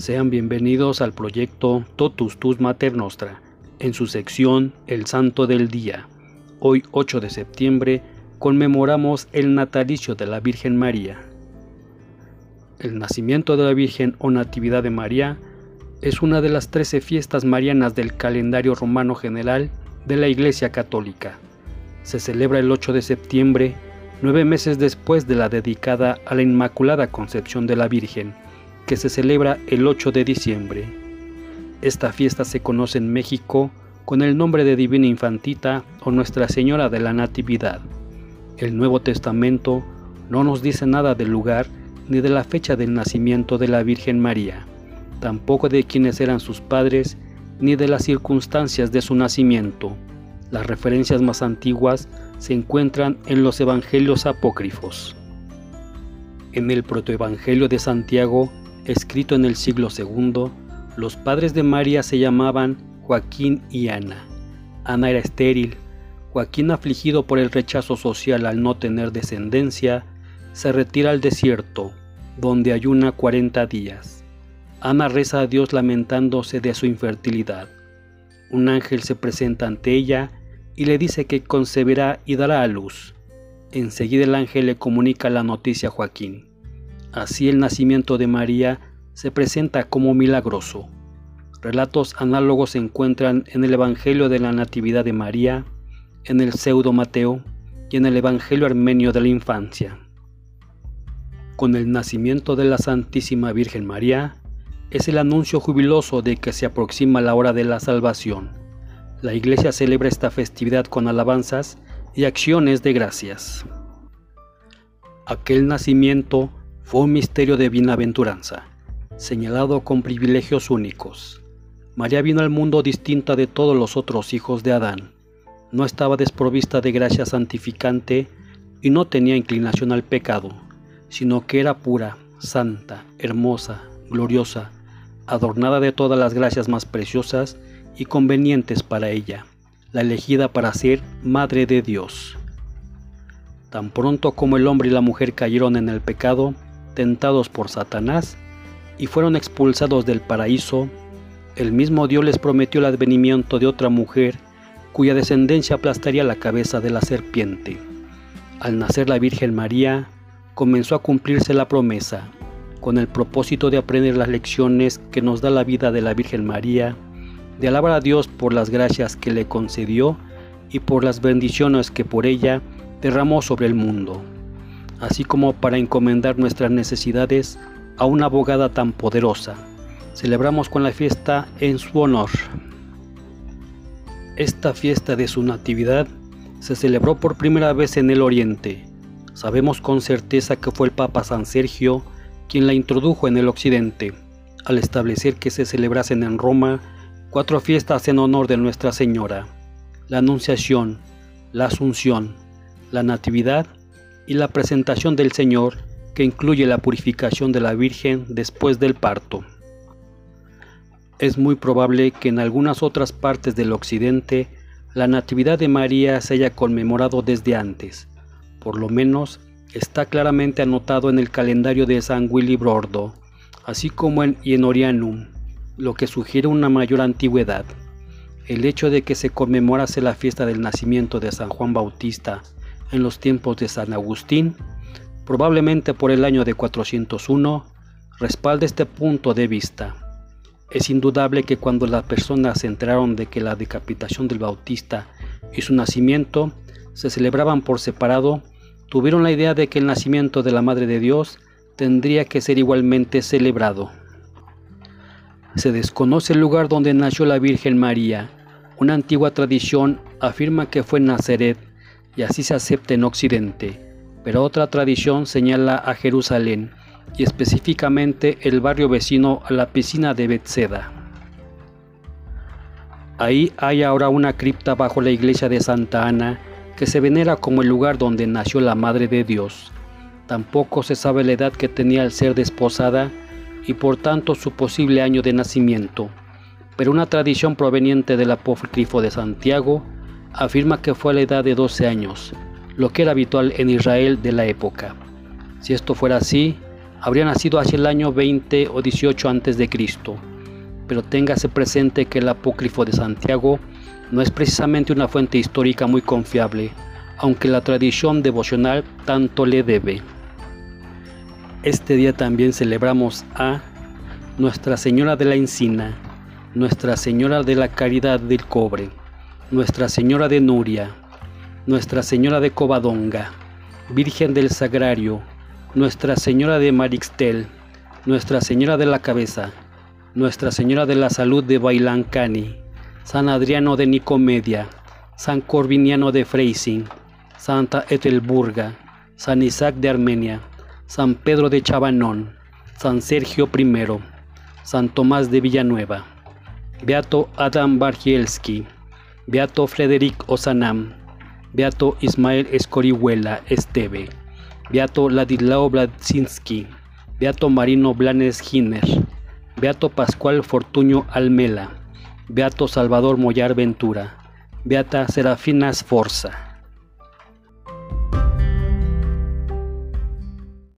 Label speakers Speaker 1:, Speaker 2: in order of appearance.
Speaker 1: Sean bienvenidos al proyecto Totus Tus Mater Nostra, en su sección El Santo del Día. Hoy 8 de septiembre conmemoramos el natalicio de la Virgen María. El nacimiento de la Virgen o Natividad de María es una de las trece fiestas marianas del calendario romano general de la Iglesia Católica. Se celebra el 8 de septiembre, nueve meses después de la dedicada a la Inmaculada Concepción de la Virgen, que se celebra el 8 de diciembre. Esta fiesta se conoce en México con el nombre de Divina Infantita o Nuestra Señora de la Natividad. El Nuevo Testamento no nos dice nada del lugar ni de la fecha del nacimiento de la Virgen María, tampoco de quiénes eran sus padres, ni de las circunstancias de su nacimiento. Las referencias más antiguas se encuentran en los evangelios apócrifos. En el protoevangelio de Santiago escrito en el siglo II, los padres de María se llamaban Joaquín y Ana. Ana era estéril. Joaquín, afligido por el rechazo social al no tener descendencia, se retira al desierto, donde ayuna 40 días. Ana reza a Dios lamentándose de su infertilidad. Un ángel se presenta ante ella y le dice que concebirá y dará a luz. Enseguida el ángel le comunica la noticia a Joaquín. Así el nacimiento de María se presenta como milagroso. Relatos análogos se encuentran en el Evangelio de la Natividad de María, en el Pseudo Mateo y en el Evangelio armenio de la infancia. Con el nacimiento de la Santísima Virgen María, es el anuncio jubiloso de que se aproxima la hora de la salvación. La Iglesia celebra esta festividad con alabanzas y acciones de gracias. Aquel nacimiento fue un misterio de bienaventuranza, señalado con privilegios únicos. María vino al mundo distinta de todos los otros hijos de Adán. No estaba desprovista de gracia santificante y no tenía inclinación al pecado, sino que era pura, santa, hermosa, gloriosa, adornada de todas las gracias más preciosas y convenientes para ella, la elegida para ser Madre de Dios. Tan pronto como el hombre y la mujer cayeron en el pecado, tentados por Satanás y fueron expulsados del paraíso, el mismo Dios les prometió el advenimiento de otra mujer cuya descendencia aplastaría la cabeza de la serpiente. Al nacer la Virgen María, comenzó a cumplirse la promesa, con el propósito de aprender las lecciones que nos da la vida de la Virgen María, de alabar a Dios por las gracias que le concedió y por las bendiciones que por ella derramó sobre el mundo así como para encomendar nuestras necesidades a una abogada tan poderosa. Celebramos con la fiesta en su honor. Esta fiesta de su natividad se celebró por primera vez en el Oriente. Sabemos con certeza que fue el Papa San Sergio quien la introdujo en el Occidente, al establecer que se celebrasen en Roma cuatro fiestas en honor de Nuestra Señora, la Anunciación, la Asunción, la Natividad y la presentación del Señor, que incluye la purificación de la Virgen después del parto. Es muy probable que en algunas otras partes del occidente la Natividad de María se haya conmemorado desde antes, por lo menos está claramente anotado en el calendario de San Willy Brordo, así como en Ienorianum, lo que sugiere una mayor antigüedad. El hecho de que se conmemorase la fiesta del nacimiento de San Juan Bautista en los tiempos de San Agustín, probablemente por el año de 401, respalda este punto de vista. Es indudable que cuando las personas se enteraron de que la decapitación del Bautista y su nacimiento se celebraban por separado, tuvieron la idea de que el nacimiento de la Madre de Dios tendría que ser igualmente celebrado. Se desconoce el lugar donde nació la Virgen María. Una antigua tradición afirma que fue en Nazaret, y así se acepta en Occidente, pero otra tradición señala a Jerusalén y específicamente el barrio vecino a la piscina de Bethseda. Ahí hay ahora una cripta bajo la iglesia de Santa Ana que se venera como el lugar donde nació la Madre de Dios. Tampoco se sabe la edad que tenía al ser desposada y por tanto su posible año de nacimiento, pero una tradición proveniente del apócrifo de Santiago afirma que fue a la edad de 12 años, lo que era habitual en Israel de la época. Si esto fuera así, Habría nacido hacia el año 20 o 18 antes de Cristo, pero téngase presente que el apócrifo de Santiago no es precisamente una fuente histórica muy confiable, aunque la tradición devocional tanto le debe. Este día también celebramos a Nuestra Señora de la Encina, Nuestra Señora de la Caridad del Cobre, Nuestra Señora de Nuria, Nuestra Señora de Covadonga, Virgen del Sagrario, Nuestra Señora de Marixtel, Nuestra Señora de la Cabeza, Nuestra Señora de la Salud de Bailancani, San Adriano de Nicomedia, San Corviniano de Freising, Santa Etelburga, San Isaac de Armenia, San Pedro de Chabanón, San Sergio I, San Tomás de Villanueva, Beato Adam Bargielski, Beato Frederic Osanam, Beato Ismael Escorihuela Esteve, Beato Ladislao Bladzinski, Beato Marino Blanes Giner, Beato Pascual Fortuño Almela, Beato Salvador Mollar Ventura, Beata Serafina Sforza.